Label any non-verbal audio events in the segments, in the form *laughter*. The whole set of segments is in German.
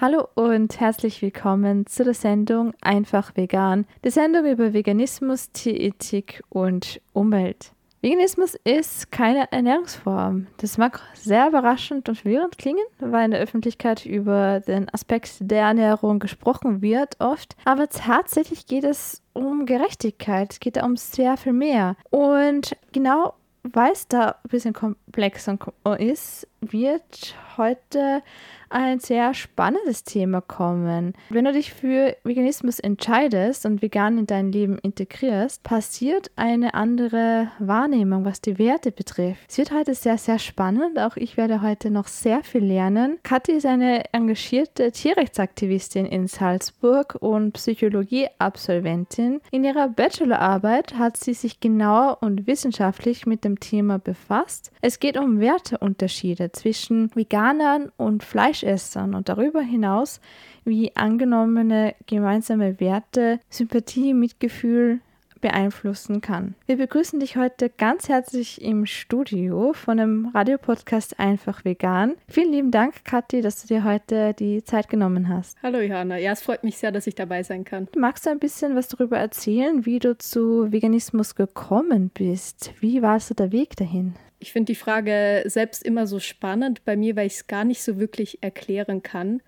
Hallo und herzlich willkommen zu der Sendung Einfach Vegan, der Sendung über Veganismus, Tierethik und Umwelt. Veganismus ist keine Ernährungsform. Das mag sehr überraschend und verwirrend klingen, weil in der Öffentlichkeit über den Aspekt der Ernährung gesprochen wird oft. Aber tatsächlich geht es um Gerechtigkeit, es geht um sehr viel mehr. Und genau weil es da ein bisschen komplexer ist, wird heute ein sehr spannendes Thema kommen. Wenn du dich für Veganismus entscheidest und vegan in dein Leben integrierst, passiert eine andere Wahrnehmung, was die Werte betrifft. Es wird heute sehr, sehr spannend. Auch ich werde heute noch sehr viel lernen. Kathi ist eine engagierte Tierrechtsaktivistin in Salzburg und Psychologie-Absolventin. In ihrer Bachelorarbeit hat sie sich genauer und wissenschaftlich mit dem Thema befasst. Es geht um Werteunterschiede zwischen Veganern und Fleisch Fleischessern und darüber hinaus wie angenommene gemeinsame Werte Sympathie, Mitgefühl beeinflussen kann. Wir begrüßen dich heute ganz herzlich im Studio von dem Radiopodcast Einfach Vegan. Vielen lieben Dank, Kathi, dass du dir heute die Zeit genommen hast. Hallo Johanna, ja, es freut mich sehr, dass ich dabei sein kann. Magst du ein bisschen was darüber erzählen, wie du zu Veganismus gekommen bist? Wie war so der Weg dahin? Ich finde die Frage selbst immer so spannend bei mir, weil ich es gar nicht so wirklich erklären kann.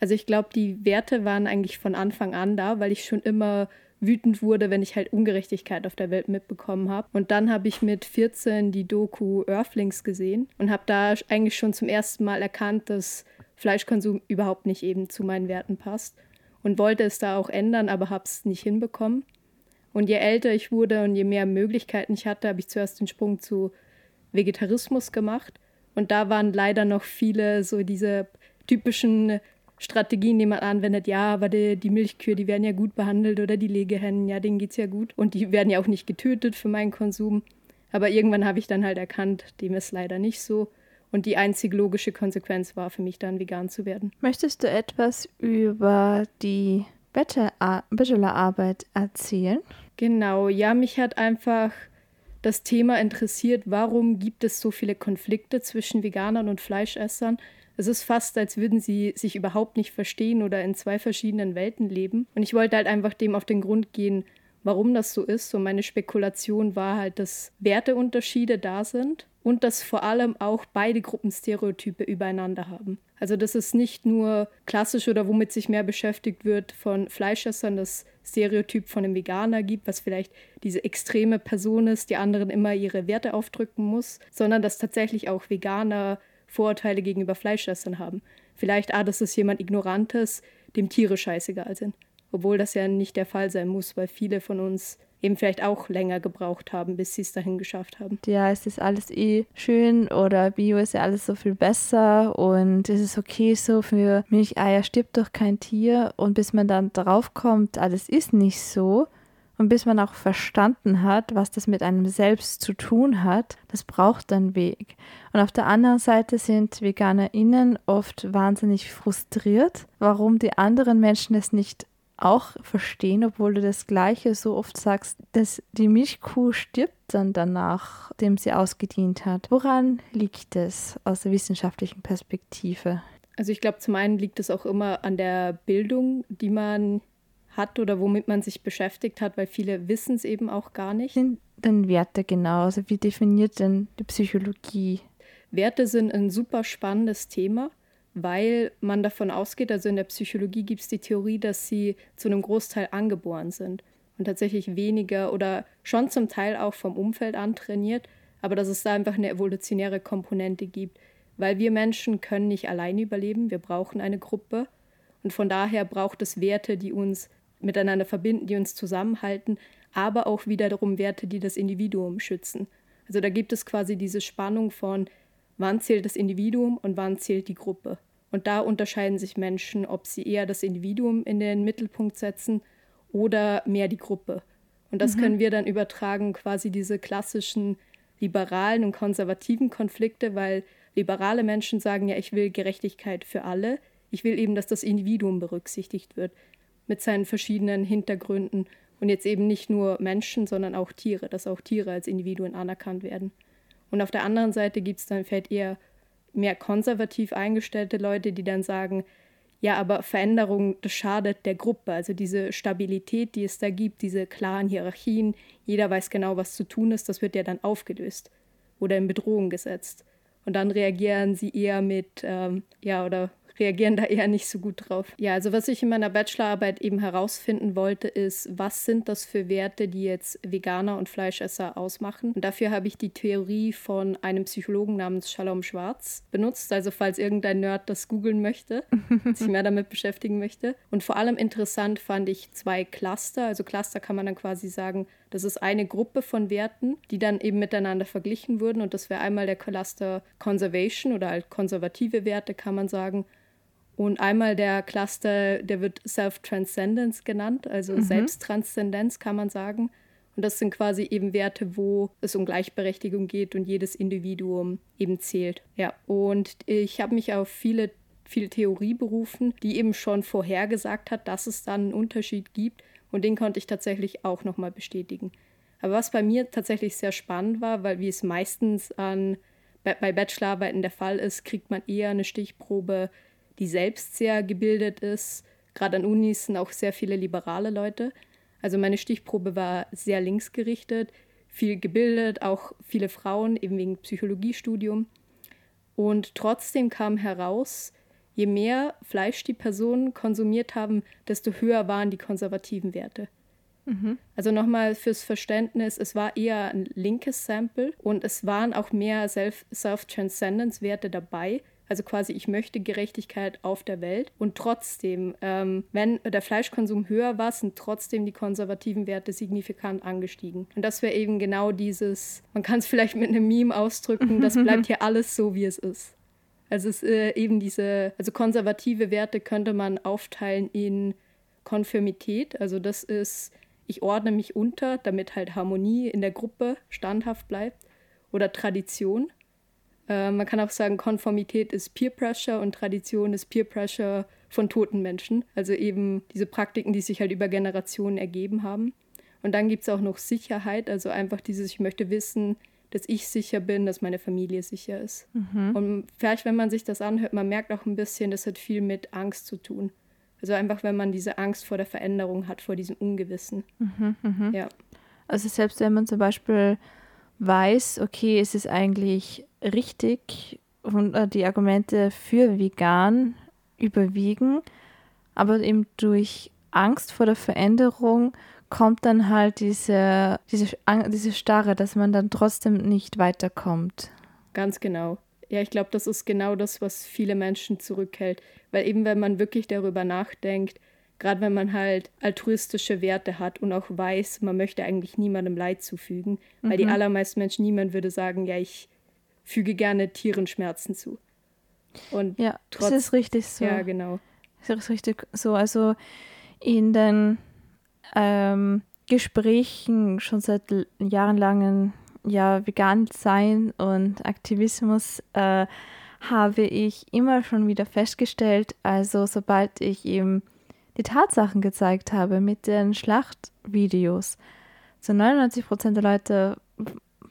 Also ich glaube, die Werte waren eigentlich von Anfang an da, weil ich schon immer wütend wurde, wenn ich halt Ungerechtigkeit auf der Welt mitbekommen habe. Und dann habe ich mit 14 die Doku Earthlings gesehen und habe da eigentlich schon zum ersten Mal erkannt, dass Fleischkonsum überhaupt nicht eben zu meinen Werten passt und wollte es da auch ändern, aber habe es nicht hinbekommen. Und je älter ich wurde und je mehr Möglichkeiten ich hatte, habe ich zuerst den Sprung zu Vegetarismus gemacht. Und da waren leider noch viele so diese typischen Strategien, die man anwendet. Ja, aber die, die Milchkühe, die werden ja gut behandelt oder die Legehennen, ja, denen geht es ja gut. Und die werden ja auch nicht getötet für meinen Konsum. Aber irgendwann habe ich dann halt erkannt, dem ist leider nicht so. Und die einzig logische Konsequenz war für mich dann, vegan zu werden. Möchtest du etwas über die Bachelorarbeit erzählen? Genau, ja, mich hat einfach das Thema interessiert, warum gibt es so viele Konflikte zwischen Veganern und Fleischessern. Es ist fast, als würden sie sich überhaupt nicht verstehen oder in zwei verschiedenen Welten leben. Und ich wollte halt einfach dem auf den Grund gehen, warum das so ist. Und meine Spekulation war halt, dass Werteunterschiede da sind und dass vor allem auch beide Gruppen Stereotype übereinander haben. Also dass es nicht nur klassisch oder womit sich mehr beschäftigt wird von Fleischessern, das Stereotyp von einem Veganer gibt, was vielleicht diese extreme Person ist, die anderen immer ihre Werte aufdrücken muss, sondern dass tatsächlich auch Veganer Vorurteile gegenüber Fleischessern haben. Vielleicht, ah, das ist jemand Ignorantes, dem Tiere scheißegal sind. Obwohl das ja nicht der Fall sein muss, weil viele von uns eben vielleicht auch länger gebraucht haben, bis sie es dahin geschafft haben. Ja, es ist alles eh schön oder Bio ist ja alles so viel besser und es ist okay so, für Milcheier stirbt doch kein Tier und bis man dann drauf kommt, alles ist nicht so und bis man auch verstanden hat, was das mit einem selbst zu tun hat, das braucht einen Weg. Und auf der anderen Seite sind VeganerInnen oft wahnsinnig frustriert, warum die anderen Menschen es nicht auch verstehen, obwohl du das Gleiche so oft sagst, dass die Milchkuh stirbt dann danach, dem sie ausgedient hat. Woran liegt es aus der wissenschaftlichen Perspektive? Also ich glaube, zum einen liegt es auch immer an der Bildung, die man hat oder womit man sich beschäftigt hat, weil viele wissen es eben auch gar nicht. Sind denn Werte genau? Also wie definiert denn die Psychologie? Werte sind ein super spannendes Thema weil man davon ausgeht, also in der Psychologie gibt es die Theorie, dass sie zu einem Großteil angeboren sind und tatsächlich weniger oder schon zum Teil auch vom Umfeld antrainiert, aber dass es da einfach eine evolutionäre Komponente gibt, weil wir Menschen können nicht alleine überleben, wir brauchen eine Gruppe und von daher braucht es Werte, die uns miteinander verbinden, die uns zusammenhalten, aber auch wiederum Werte, die das Individuum schützen. Also da gibt es quasi diese Spannung von, wann zählt das Individuum und wann zählt die Gruppe. Und da unterscheiden sich Menschen, ob sie eher das Individuum in den Mittelpunkt setzen oder mehr die Gruppe. Und das mhm. können wir dann übertragen, quasi diese klassischen liberalen und konservativen Konflikte, weil liberale Menschen sagen ja, ich will Gerechtigkeit für alle. Ich will eben, dass das Individuum berücksichtigt wird mit seinen verschiedenen Hintergründen und jetzt eben nicht nur Menschen, sondern auch Tiere, dass auch Tiere als Individuen anerkannt werden. Und auf der anderen Seite gibt es dann vielleicht eher mehr konservativ eingestellte Leute, die dann sagen, ja, aber Veränderung, das schadet der Gruppe. Also diese Stabilität, die es da gibt, diese klaren Hierarchien, jeder weiß genau, was zu tun ist, das wird ja dann aufgelöst oder in Bedrohung gesetzt. Und dann reagieren sie eher mit, ähm, ja, oder reagieren da eher nicht so gut drauf. Ja, also was ich in meiner Bachelorarbeit eben herausfinden wollte, ist, was sind das für Werte, die jetzt Veganer und Fleischesser ausmachen. Und dafür habe ich die Theorie von einem Psychologen namens Shalom Schwarz benutzt. Also falls irgendein Nerd das googeln möchte, *laughs* sich mehr damit beschäftigen möchte. Und vor allem interessant fand ich zwei Cluster. Also Cluster kann man dann quasi sagen, das ist eine Gruppe von Werten, die dann eben miteinander verglichen wurden. Und das wäre einmal der Cluster Conservation oder halt konservative Werte, kann man sagen. Und einmal der Cluster, der wird Self-Transcendence genannt, also mhm. Selbsttranszendenz kann man sagen. Und das sind quasi eben Werte, wo es um Gleichberechtigung geht und jedes Individuum eben zählt. Ja, und ich habe mich auf viele, viel Theorie berufen, die eben schon vorhergesagt hat, dass es dann einen Unterschied gibt. Und den konnte ich tatsächlich auch nochmal bestätigen. Aber was bei mir tatsächlich sehr spannend war, weil wie es meistens an, bei Bachelorarbeiten der Fall ist, kriegt man eher eine Stichprobe die selbst sehr gebildet ist. Gerade an Unis sind auch sehr viele liberale Leute. Also meine Stichprobe war sehr linksgerichtet, viel gebildet, auch viele Frauen, eben wegen Psychologiestudium. Und trotzdem kam heraus, je mehr Fleisch die Personen konsumiert haben, desto höher waren die konservativen Werte. Mhm. Also nochmal fürs Verständnis, es war eher ein linkes Sample und es waren auch mehr Self-Transcendence-Werte dabei, also quasi, ich möchte Gerechtigkeit auf der Welt. Und trotzdem, ähm, wenn der Fleischkonsum höher war, sind trotzdem die konservativen Werte signifikant angestiegen. Und das wäre eben genau dieses, man kann es vielleicht mit einem Meme ausdrücken, das bleibt hier *laughs* alles so, wie es ist. Also es äh, eben diese, also konservative Werte könnte man aufteilen in Konfirmität, also das ist, ich ordne mich unter, damit halt Harmonie in der Gruppe standhaft bleibt, oder Tradition. Äh, man kann auch sagen, Konformität ist Peer Pressure und Tradition ist Peer Pressure von toten Menschen. Also eben diese Praktiken, die sich halt über Generationen ergeben haben. Und dann gibt es auch noch Sicherheit, also einfach dieses, ich möchte wissen, dass ich sicher bin, dass meine Familie sicher ist. Mhm. Und vielleicht, wenn man sich das anhört, man merkt auch ein bisschen, das hat viel mit Angst zu tun. Also einfach, wenn man diese Angst vor der Veränderung hat, vor diesem Ungewissen. Mhm, mh. Ja. Also selbst wenn man zum Beispiel weiß, okay, es ist eigentlich richtig und äh, die Argumente für vegan überwiegen, aber eben durch Angst vor der Veränderung kommt dann halt diese, diese, diese Starre, dass man dann trotzdem nicht weiterkommt. Ganz genau. Ja, ich glaube, das ist genau das, was viele Menschen zurückhält. Weil eben, wenn man wirklich darüber nachdenkt, gerade wenn man halt altruistische Werte hat und auch weiß, man möchte eigentlich niemandem Leid zufügen, mhm. weil die mhm. allermeisten Menschen, niemand würde sagen, ja, ich füge gerne Tieren Schmerzen zu. Und ja, trotz, das ist richtig so. Ja, genau. Das ist richtig so. Also in den ähm, Gesprächen schon seit jahrelangen ja, vegan sein und Aktivismus äh, habe ich immer schon wieder festgestellt, also sobald ich eben die Tatsachen gezeigt habe mit den Schlachtvideos, so 99 Prozent der Leute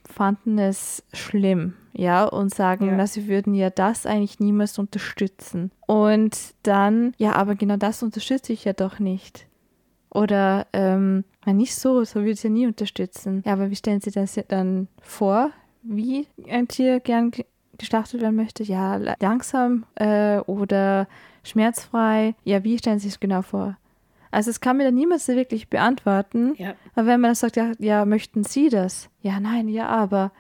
fanden es schlimm, ja, und sagen, ja. dass sie würden ja das eigentlich niemals unterstützen. Und dann, ja, aber genau das unterstütze ich ja doch nicht. Oder, ähm, nicht so, so würde ich ja nie unterstützen. Ja, aber wie stellen Sie das dann vor, wie ein Tier gern geschlachtet werden möchte? Ja, langsam äh, oder schmerzfrei. Ja, wie stellen Sie es genau vor? Also es kann mir dann niemals wirklich beantworten. Ja. Aber wenn man sagt, ja, ja, möchten Sie das? Ja, nein, ja, aber.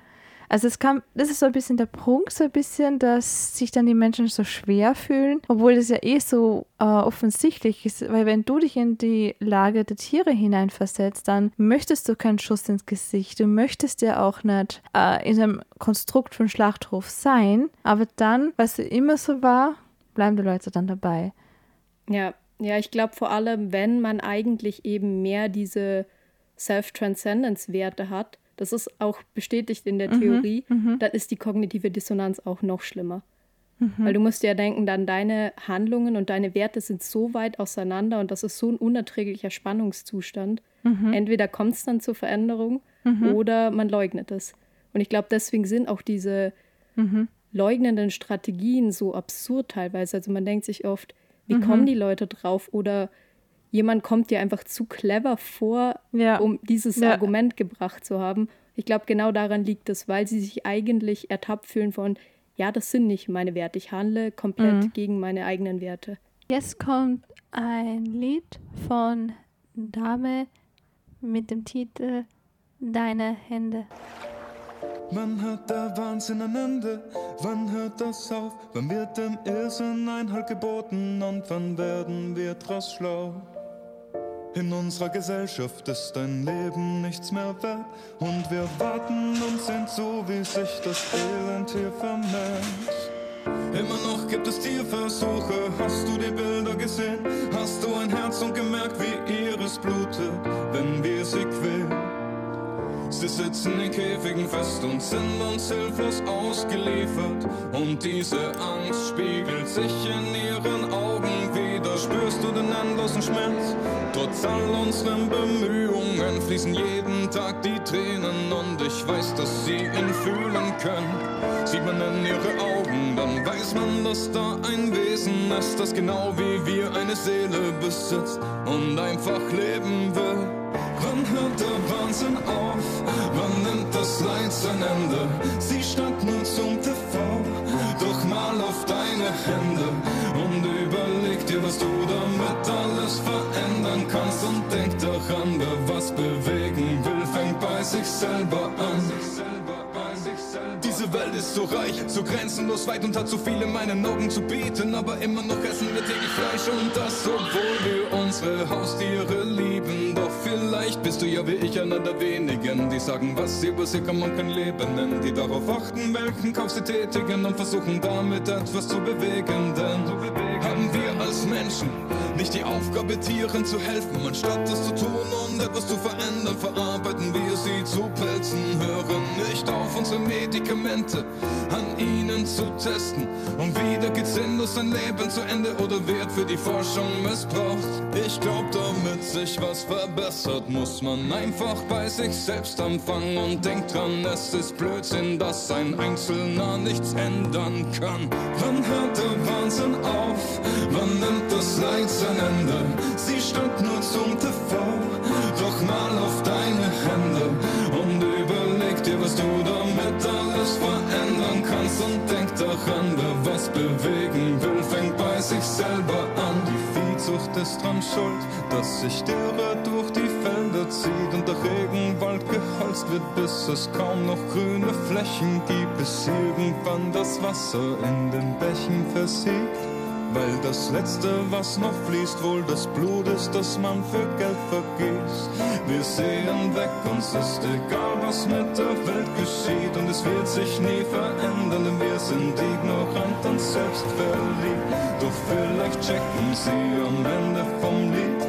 Also es kam, das ist so ein bisschen der Punkt, so ein bisschen, dass sich dann die Menschen so schwer fühlen, obwohl das ja eh so äh, offensichtlich ist, weil wenn du dich in die Lage der Tiere hineinversetzt, dann möchtest du keinen Schuss ins Gesicht, du möchtest ja auch nicht äh, in einem Konstrukt von Schlachthof sein, aber dann, was immer so war, bleiben die Leute dann dabei. Ja, ja, ich glaube vor allem, wenn man eigentlich eben mehr diese Self-Transcendence-Werte hat, das ist auch bestätigt in der mhm, Theorie, mhm, dann ist die kognitive Dissonanz auch noch schlimmer. Mhm. Weil du musst ja denken, dann deine Handlungen und deine Werte sind so weit auseinander und das ist so ein unerträglicher Spannungszustand. Mhm. Entweder kommt es dann zur Veränderung mhm. oder man leugnet es. Und ich glaube, deswegen sind auch diese leugnenden Strategien so absurd teilweise. Also man denkt sich oft, wie kommen die Leute drauf? Oder jemand kommt dir einfach zu clever vor, ja. um dieses ja. Argument gebracht zu haben. Ich glaube, genau daran liegt es, weil sie sich eigentlich ertappt fühlen von, ja, das sind nicht meine Werte. Ich handle komplett mhm. gegen meine eigenen Werte. Jetzt kommt ein Lied von Dame mit dem Titel Deine Hände. Wann hört der Wahnsinn ein Ende? Wann hört das auf? Wann wird dem Irrsinn Einhalt geboten und wann werden wir draus schlau? In unserer Gesellschaft ist dein Leben nichts mehr wert und wir warten und sehen zu, wie sich das Elend hier vermehrt. Immer noch gibt es Tierversuche. Hast du die Bilder gesehen? Hast du ein Herz und gemerkt, wie ihres blutet, wenn wir sie quälen? Sie sitzen in Käfigen fest und sind uns hilflos ausgeliefert. Und diese Angst spiegelt sich in ihren Augen. Spürst du den endlosen Schmerz? Trotz all unseren Bemühungen fließen jeden Tag die Tränen und ich weiß, dass sie ihn fühlen können. Sieht man in ihre Augen, dann weiß man, dass da ein Wesen ist, das genau wie wir eine Seele besitzt und einfach leben will. Wann hört der Wahnsinn auf? Wann nimmt das Leid sein Ende? Sie stand nun zum TV, doch mal auf deine Hände was du damit alles verändern kannst und denk daran, wer was bewegen will, fängt bei sich selber an. Diese Welt ist so reich, so grenzenlos weit und hat so viel in meinen Augen zu bieten. Aber immer noch essen wir täglich Fleisch und das, obwohl wir unsere Haustiere lieben. Doch vielleicht bist du ja wie ich einer der wenigen, die sagen, was sie über sie kann man kein Leben nennen. Die darauf achten, welchen Kauf sie tätigen und versuchen damit etwas zu bewegen. Denn haben wir als Menschen nicht die Aufgabe, Tieren zu helfen, anstatt es zu tun und etwas zu verändern, verarbeiten wir sie zu Pilzen, hören nicht auf unsere Medikamente an ihnen zu testen. Und wieder geht sinnlos ein Leben zu Ende oder wird für die Forschung missbraucht. Ich glaub, damit sich was verbessert, muss man einfach bei sich selbst anfangen und denkt dran, es ist Blödsinn, dass ein Einzelner nichts ändern kann. Wann hört der Wahnsinn auf? Wann nimmt das Leid sein Ende? Sie stand nur zum TV, doch mal auf deine Hände und überleg dir, was du damit alles verändern kannst und denk daran, wer was bewegen will, fängt bei sich selber an. Die Viehzucht ist dran schuld, dass sich Rad durch die Felder zieht und der Regenwald geholzt wird, bis es kaum noch grüne Flächen gibt, bis irgendwann das Wasser in den Bächen versiegt. Weil das Letzte, was noch fließt, wohl das Blut ist, das man für Geld vergießt. Wir sehen weg, uns ist egal, was mit der Welt geschieht. Und es wird sich nie verändern, denn wir sind ignorant und selbst verliebt. Doch vielleicht checken sie am Ende vom Lied,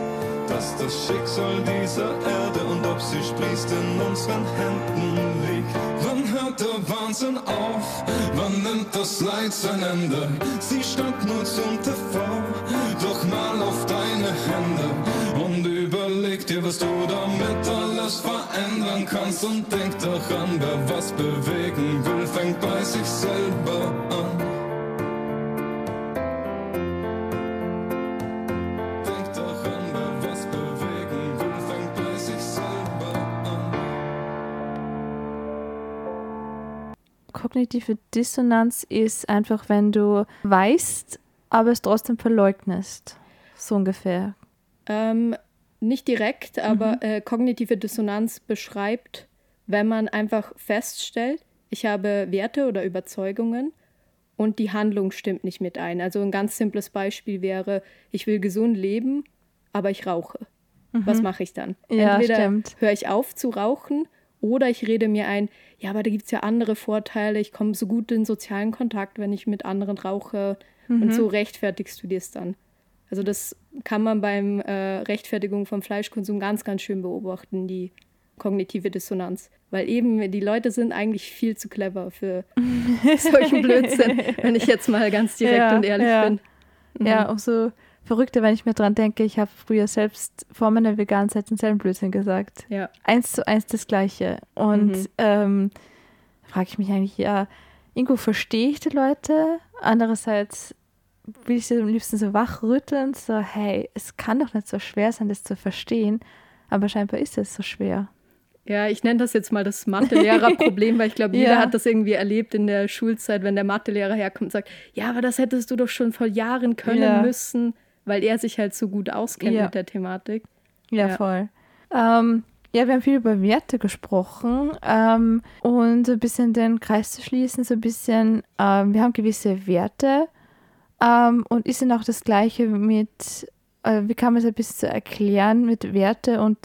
dass das Schicksal dieser Erde und ob sie sprießt in unseren Händen liegt. Der Wahnsinn auf? Wann nimmt das Leid sein Ende? Sie stand nur zum TV, doch mal auf deine Hände und überleg dir, was du damit alles verändern kannst und denk daran, wer was bewegen will, fängt bei sich selber an. Kognitive Dissonanz ist einfach, wenn du weißt, aber es trotzdem verleugnest. So ungefähr. Ähm, nicht direkt, aber mhm. äh, kognitive Dissonanz beschreibt, wenn man einfach feststellt, ich habe Werte oder Überzeugungen und die Handlung stimmt nicht mit ein. Also ein ganz simples Beispiel wäre, ich will gesund leben, aber ich rauche. Mhm. Was mache ich dann? Ja, Entweder höre ich auf zu rauchen oder ich rede mir ein, ja, aber da gibt es ja andere Vorteile, ich komme so gut in sozialen Kontakt, wenn ich mit anderen rauche. Mhm. Und so rechtfertigst du dir es dann. Also das kann man beim äh, Rechtfertigung vom Fleischkonsum ganz, ganz schön beobachten, die kognitive Dissonanz. Weil eben die Leute sind eigentlich viel zu clever für *laughs* solchen Blödsinn, wenn ich jetzt mal ganz direkt ja, und ehrlich ja. bin. Mhm. Ja, auch so verrückter, wenn ich mir dran denke, ich habe früher selbst vor meiner veganen Zeit denselben Blödsinn gesagt. Ja. Eins zu eins das Gleiche. Und mhm. ähm, frage ich mich eigentlich, ja, irgendwo verstehe ich die Leute, andererseits will ich sie am liebsten so wachrütteln, so, hey, es kann doch nicht so schwer sein, das zu verstehen, aber scheinbar ist es so schwer. Ja, ich nenne das jetzt mal das Mathelehrer-Problem, weil ich glaube, *laughs* jeder Ja. hat das irgendwie erlebt in der Schulzeit, wenn der Mathelehrer herkommt und sagt, ja, aber das hättest du doch schon vor Jahren können Ja. müssen, weil er sich halt so gut auskennt Ja. mit der Thematik. Ja, Ja. voll. Ähm, ja, wir haben viel über Werte gesprochen ähm, und so ein bisschen den Kreis zu schließen, so ein bisschen, ähm, wir haben gewisse Werte ähm, und ist dann auch das Gleiche mit, äh, wie kann man es ein bisschen erklären mit Werte und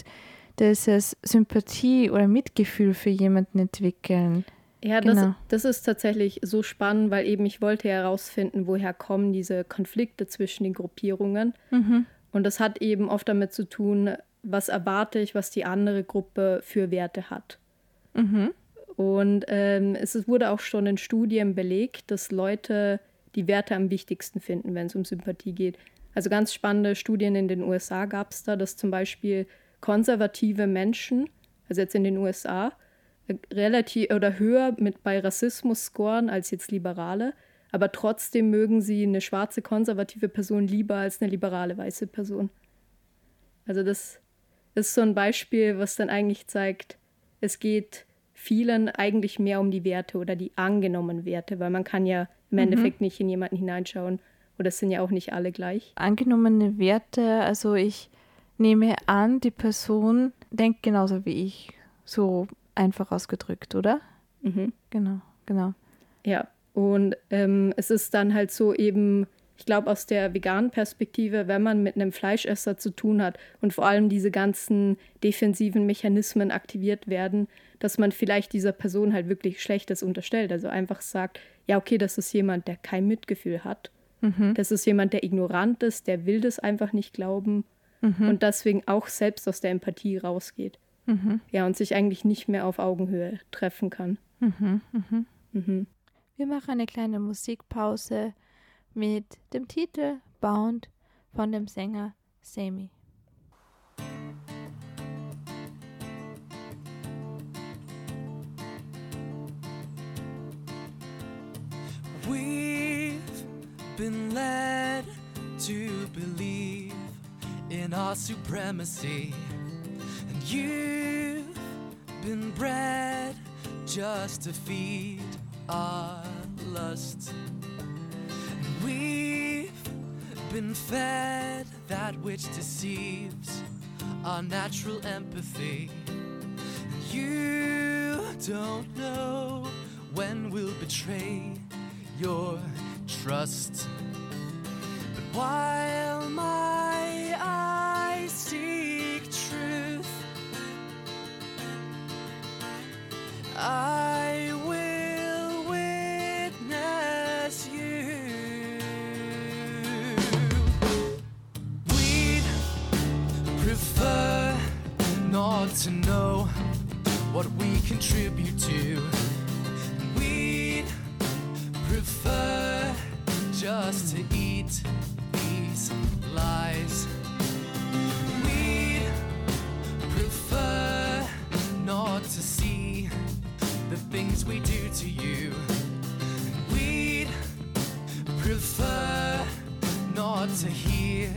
dieses Sympathie oder Mitgefühl für jemanden entwickeln. Ja, das, Genau. das ist tatsächlich so spannend, weil eben ich wollte herausfinden, woher kommen diese Konflikte zwischen den Gruppierungen. Mhm. Und das hat eben oft damit zu tun, was erwarte ich, was die andere Gruppe für Werte hat. Mhm. Und ähm, es wurde auch schon in Studien belegt, dass Leute die Werte am wichtigsten finden, wenn es um Sympathie geht. Also ganz spannende Studien in den USA gab es da, dass zum Beispiel konservative Menschen, also jetzt in den USA, relativ oder höher mit bei Rassismus scoren als jetzt Liberale, aber trotzdem mögen sie eine schwarze konservative Person lieber als eine liberale weiße Person. Also das ist so ein Beispiel, was dann eigentlich zeigt, es geht vielen eigentlich mehr um die Werte oder die angenommenen Werte, weil man kann ja im Endeffekt nicht in jemanden hineinschauen oder es sind ja auch nicht alle gleich. Angenommene Werte, also ich nehme an, die Person denkt genauso wie ich, so einfach ausgedrückt, oder? Mhm. Genau, genau. Ja, und ähm, es ist dann halt so eben, ich glaube, aus der veganen Perspektive, wenn man mit einem Fleischesser zu tun hat und vor allem diese ganzen defensiven Mechanismen aktiviert werden, dass man vielleicht dieser Person halt wirklich Schlechtes unterstellt. Also einfach sagt, ja, okay, das ist jemand, der kein Mitgefühl hat. Mhm. Das ist jemand, der ignorant ist, der will das einfach nicht glauben Mhm. und deswegen auch selbst aus der Empathie rausgeht. Mhm. Ja, und sich eigentlich nicht mehr auf Augenhöhe treffen kann. Mhm. Mhm. Mhm. Wir machen eine kleine Musikpause mit dem Titel Bound von dem Sänger Sammy. We've been led to believe in our supremacy, you've been bred just to feed our lust. And we've been fed that which deceives our natural empathy. You don't know when we'll betray your trust. But while my I will witness you. We'd prefer not to know what we contribute to. We'd prefer just to eat these lies. Things we do to you. We'd prefer not to hear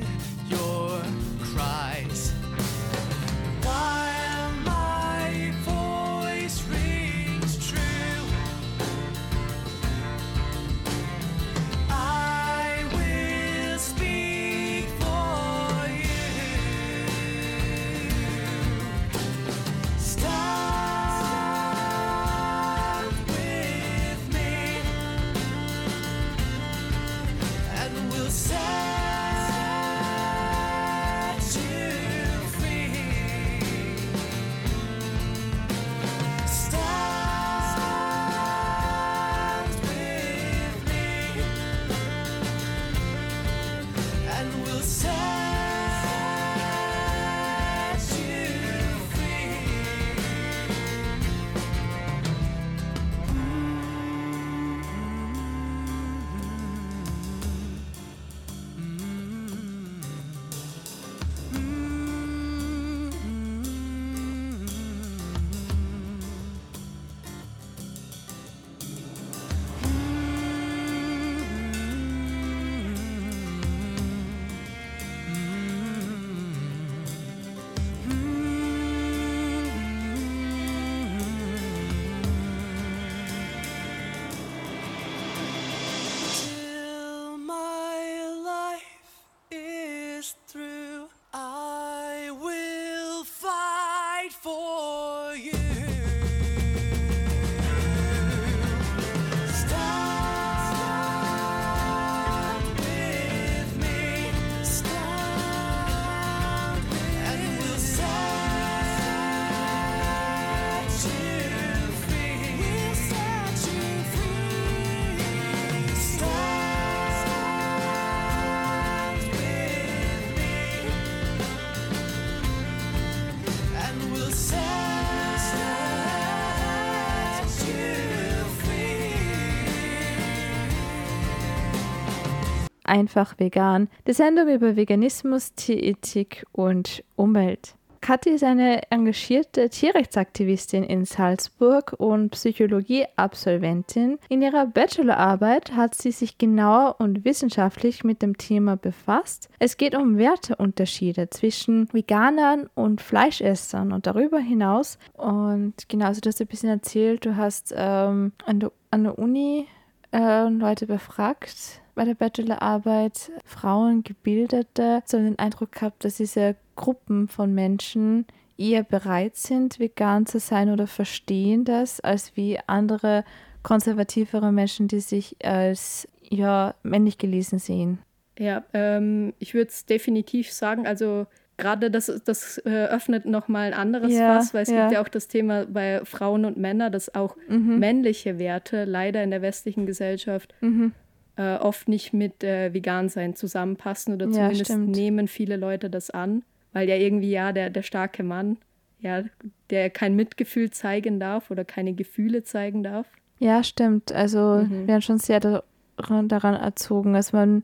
Einfach Vegan, die Sendung über Veganismus, Tierethik und Umwelt. Kathi ist eine engagierte Tierrechtsaktivistin in Salzburg und Psychologie-Absolventin. In ihrer Bachelorarbeit hat sie sich genauer und wissenschaftlich mit dem Thema befasst. Es geht um Werteunterschiede zwischen Veganern und Fleischessern und darüber hinaus. Und genauso, du hast ein bisschen erzählt, du hast ähm, an, der, an der Uni äh, Leute befragt bei der Bachelorarbeit, Frauen, Gebildete, so den Eindruck gehabt, dass diese Gruppen von Menschen eher bereit sind, vegan zu sein oder verstehen das, als wie andere konservativere Menschen, die sich als ja männlich gelesen sehen. Ja, ähm, ich würde es definitiv sagen, also gerade das, das äh, öffnet nochmal ein anderes Ja, Fass, weil es ja. gibt ja auch das Thema bei Frauen und Männern, dass auch Mhm. männliche Werte leider in der westlichen Gesellschaft Mhm. Äh, oft nicht mit äh, Vegansein zusammenpassen oder Ja, zumindest stimmt. nehmen viele Leute das an, weil ja irgendwie ja der, der starke Mann, ja, der kein Mitgefühl zeigen darf oder keine Gefühle zeigen darf. Ja, stimmt. Also Mhm. wir werden schon sehr daran, daran erzogen, dass man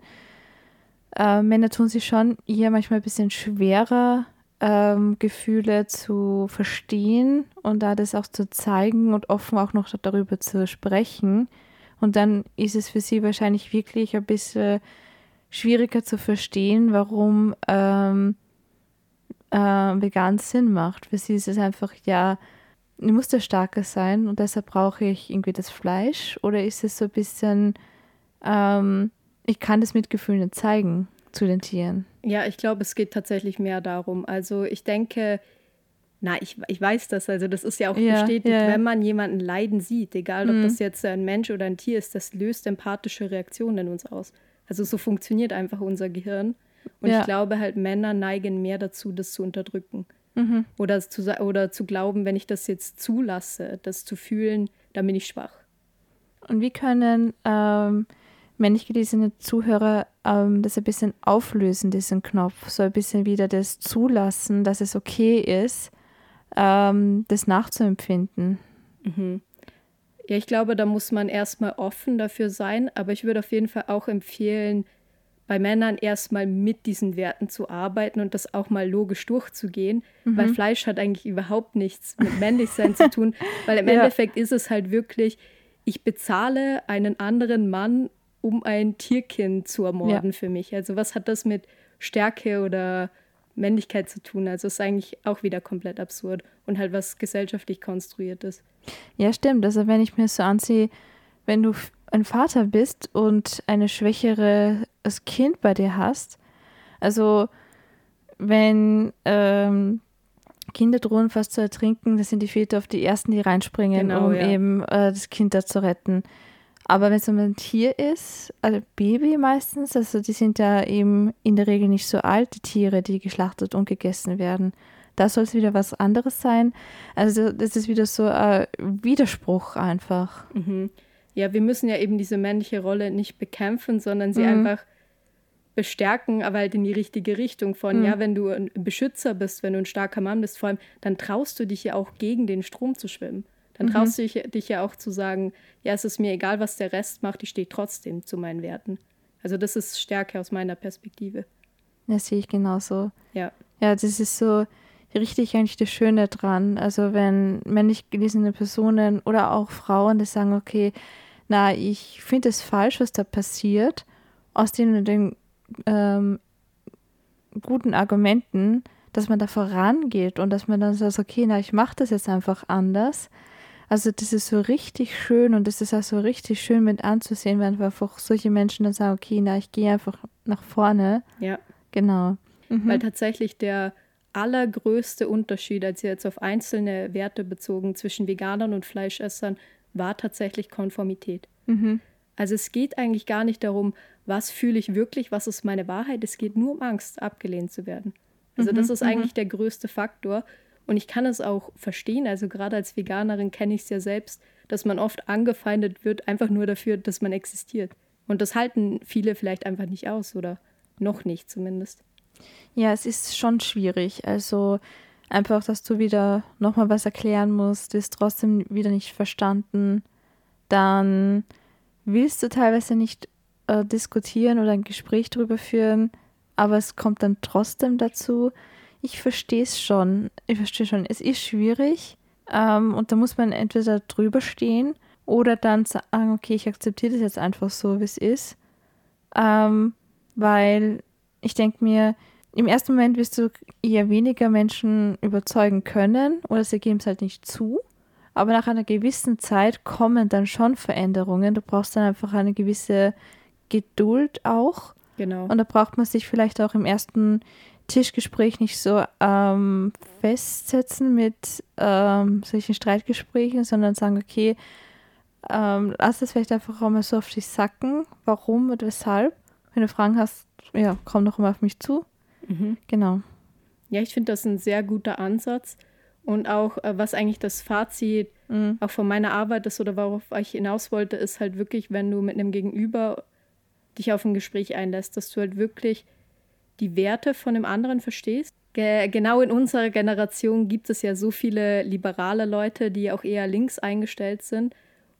äh, Männer tun sich schon eher manchmal ein bisschen schwerer, ähm, Gefühle zu verstehen und da das auch zu zeigen und offen auch noch darüber zu sprechen. Und dann ist es für sie wahrscheinlich wirklich ein bisschen schwieriger zu verstehen, warum ähm, äh, vegan Sinn macht. Für sie ist es einfach, ja, ich muss der Starke sein und deshalb brauche ich irgendwie das Fleisch? Oder ist es so ein bisschen, ähm, ich kann das Mitgefühl nicht zeigen zu den Tieren? Ja, ich glaube, es geht tatsächlich mehr darum. Also ich denke, na, ich, ich weiß das, also das ist ja auch Ja, bestätigt, ja, ja. wenn man jemanden leiden sieht, egal ob Mhm. das jetzt ein Mensch oder ein Tier ist, das löst empathische Reaktionen in uns aus. Also so funktioniert einfach unser Gehirn. Und ich glaube halt, Männer neigen mehr dazu, das zu unterdrücken. Mhm. Oder zu, oder zu glauben, wenn ich das jetzt zulasse, das zu fühlen, dann bin ich schwach. Und wie können ähm, männlich gelesene Zuhörer ähm, das ein bisschen auflösen, diesen Knopf? So ein bisschen wieder das zulassen, dass es okay ist, ähm, das nachzuempfinden. Ja, ich glaube, da muss man erstmal offen dafür sein, aber ich würde auf jeden Fall auch empfehlen, bei Männern erstmal mit diesen Werten zu arbeiten und das auch mal logisch durchzugehen, weil Fleisch hat eigentlich überhaupt nichts mit Männlichsein zu tun, *laughs* weil im Ja. Endeffekt ist es halt wirklich, ich bezahle einen anderen Mann, um ein Tierkind zu ermorden für mich. Also was hat das mit Stärke oder Männlichkeit zu tun? Also ist eigentlich auch wieder komplett absurd und halt was gesellschaftlich konstruiert ist. Ja, stimmt. Also wenn ich mir so ansehe, wenn du ein Vater bist und eine schwächere Kind bei dir hast, also wenn ähm, Kinder drohen fast zu ertrinken, das sind die Väter oft die Ersten, die reinspringen, Genau, um ja. eben äh, das Kind da zu retten. Aber wenn es um ein Tier ist, also Baby meistens, also die sind ja eben in der Regel nicht so alt, die Tiere, die geschlachtet und gegessen werden. Da soll es wieder was anderes sein. Also das ist wieder so ein Widerspruch einfach. Mhm. Ja, wir müssen ja eben diese männliche Rolle nicht bekämpfen, sondern sie Mhm. einfach bestärken, aber halt in die richtige Richtung von, Mhm. ja, wenn du ein Beschützer bist, wenn du ein starker Mann bist, vor allem, dann traust du dich ja auch gegen den Strom zu schwimmen. Dann Mhm. traust du dich, dich ja auch zu sagen, ja, es ist mir egal, was der Rest macht, ich stehe trotzdem zu meinen Werten. Also das ist Stärke aus meiner Perspektive. Das sehe ich genauso. Ja. Ja, das ist so richtig eigentlich das Schöne dran. Also wenn männlich gelesene Personen oder auch Frauen, die sagen, okay, na, ich finde es falsch, was da passiert, aus den, den ähm, guten Argumenten, dass man da vorangeht und dass man dann sagt, okay, na, ich mache das jetzt einfach anders. Also das ist so richtig schön und das ist auch so richtig schön mit anzusehen, wenn einfach solche Menschen dann sagen, okay, na, ich gehe einfach nach vorne. Ja. Genau. Mhm. Weil tatsächlich der allergrößte Unterschied, als jetzt auf einzelne Werte bezogen zwischen Veganern und Fleischessern, war tatsächlich Konformität. Mhm. Also es geht eigentlich gar nicht darum, was fühle ich wirklich, was ist meine Wahrheit. Es geht nur um Angst, abgelehnt zu werden. Also das ist eigentlich der größte Faktor. Und ich kann es auch verstehen, also gerade als Veganerin kenne ich es ja selbst, dass man oft angefeindet wird, einfach nur dafür, dass man existiert. Und das halten viele vielleicht einfach nicht aus oder noch nicht zumindest. Ja, es ist schon schwierig. Also einfach, dass du wieder nochmal was erklären musst, ist trotzdem wieder nicht verstanden. Dann willst du teilweise nicht äh, diskutieren oder ein Gespräch darüber führen, aber es kommt dann trotzdem dazu. Ich verstehe es schon. Ich verstehe schon. Es ist schwierig ähm, und da muss man entweder drüber stehen oder dann sagen, okay, ich akzeptiere das jetzt einfach so, wie es ist. Ähm, weil ich denke mir, im ersten Moment wirst du eher weniger Menschen überzeugen können oder sie geben es halt nicht zu. Aber nach einer gewissen Zeit kommen dann schon Veränderungen. Du brauchst dann einfach eine gewisse Geduld auch. Genau. Und da braucht man sich vielleicht auch im ersten Tischgespräch nicht so ähm, festsetzen mit ähm, solchen Streitgesprächen, sondern sagen, okay, ähm, lass das vielleicht einfach auch mal so auf dich sacken, warum und weshalb. Wenn du Fragen hast, ja, komm doch mal auf mich zu. Mhm. Genau. Ja, ich finde das ein sehr guter Ansatz. Und auch, äh, was eigentlich das Fazit Mhm. auch von meiner Arbeit ist oder worauf ich hinaus wollte, ist halt wirklich, wenn du mit einem Gegenüber dich auf ein Gespräch einlässt, dass du halt wirklich die Werte von dem anderen verstehst. Ge genau in unserer Generation gibt es ja so viele liberale Leute, die auch eher links eingestellt sind.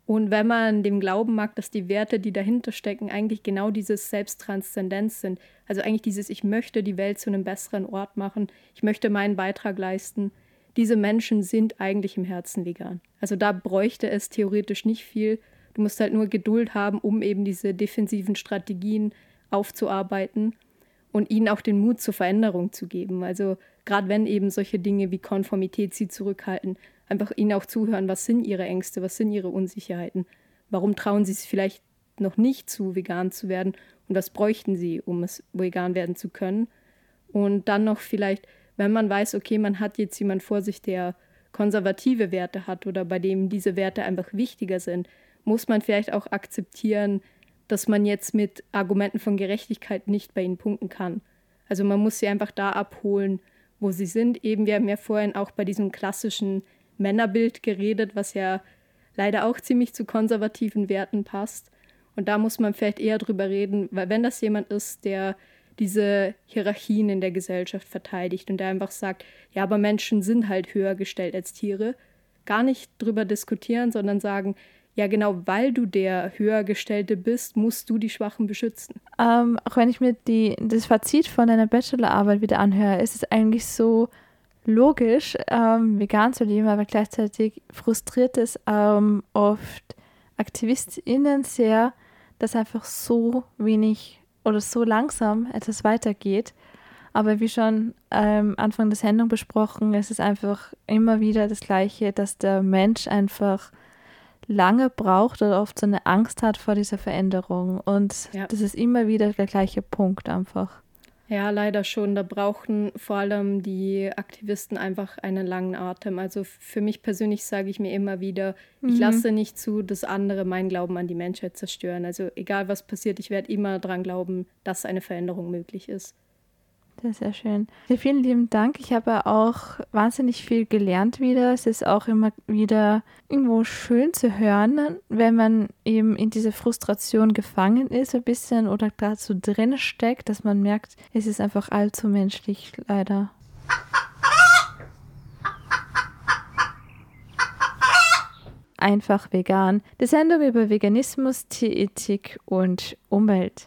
Und wenn man dem glauben mag, dass die Werte, die dahinter stecken, eigentlich genau dieses Selbsttranszendenz sind, also eigentlich dieses Ich möchte die Welt zu einem besseren Ort machen, ich möchte meinen Beitrag leisten, diese Menschen sind eigentlich im Herzen vegan. Also da bräuchte es theoretisch nicht viel. Du musst halt nur Geduld haben, um eben diese defensiven Strategien aufzuarbeiten und ihnen auch den Mut zur Veränderung zu geben. Also gerade wenn eben solche Dinge wie Konformität sie zurückhalten, einfach ihnen auch zuhören, was sind ihre Ängste, was sind ihre Unsicherheiten, warum trauen sie es vielleicht noch nicht zu, vegan zu werden und was bräuchten sie, um es vegan werden zu können. Und dann noch vielleicht, wenn man weiß, okay, man hat jetzt jemand vor sich, der konservative Werte hat oder bei dem diese Werte einfach wichtiger sind, muss man vielleicht auch akzeptieren, dass man jetzt mit Argumenten von Gerechtigkeit nicht bei ihnen punkten kann. Also man muss sie einfach da abholen, wo sie sind. Eben, wir haben ja vorhin auch bei diesem klassischen Männerbild geredet, was ja leider auch ziemlich zu konservativen Werten passt. Und da muss man vielleicht eher drüber reden, weil wenn das jemand ist, der diese Hierarchien in der Gesellschaft verteidigt und der einfach sagt, ja, aber Menschen sind halt höher gestellt als Tiere, gar nicht drüber diskutieren, sondern sagen, ja, genau, weil du der Höhergestellte bist, musst du die Schwachen beschützen. Ähm, auch wenn ich mir die, das Fazit von deiner Bachelorarbeit wieder anhöre, ist es eigentlich so logisch, ähm, vegan zu leben, aber gleichzeitig frustriert es ähm, oft AktivistInnen sehr, dass einfach so wenig oder so langsam etwas weitergeht. Aber wie schon ähm, Anfang der Sendung besprochen, es ist einfach immer wieder das Gleiche, dass der Mensch einfach lange braucht oder oft so eine Angst hat vor dieser Veränderung. Und Ja. das ist immer wieder der gleiche Punkt einfach. Ja, leider schon. Da brauchen vor allem die Aktivisten einfach einen langen Atem. Also für mich persönlich sage ich mir immer wieder, ich Mhm. lasse nicht zu, dass andere meinen Glauben an die Menschheit zerstören. Also egal was passiert, ich werde immer daran glauben, dass eine Veränderung möglich ist. Sehr, sehr schön. Ja, vielen lieben Dank. Ich habe auch wahnsinnig viel gelernt wieder. Es ist auch immer wieder irgendwo schön zu hören, wenn man eben in diese Frustration gefangen ist, ein bisschen oder so drin steckt, dass man merkt, es ist einfach allzu menschlich, leider. Einfach vegan. Die Sendung über Veganismus, Tierethik und Umwelt.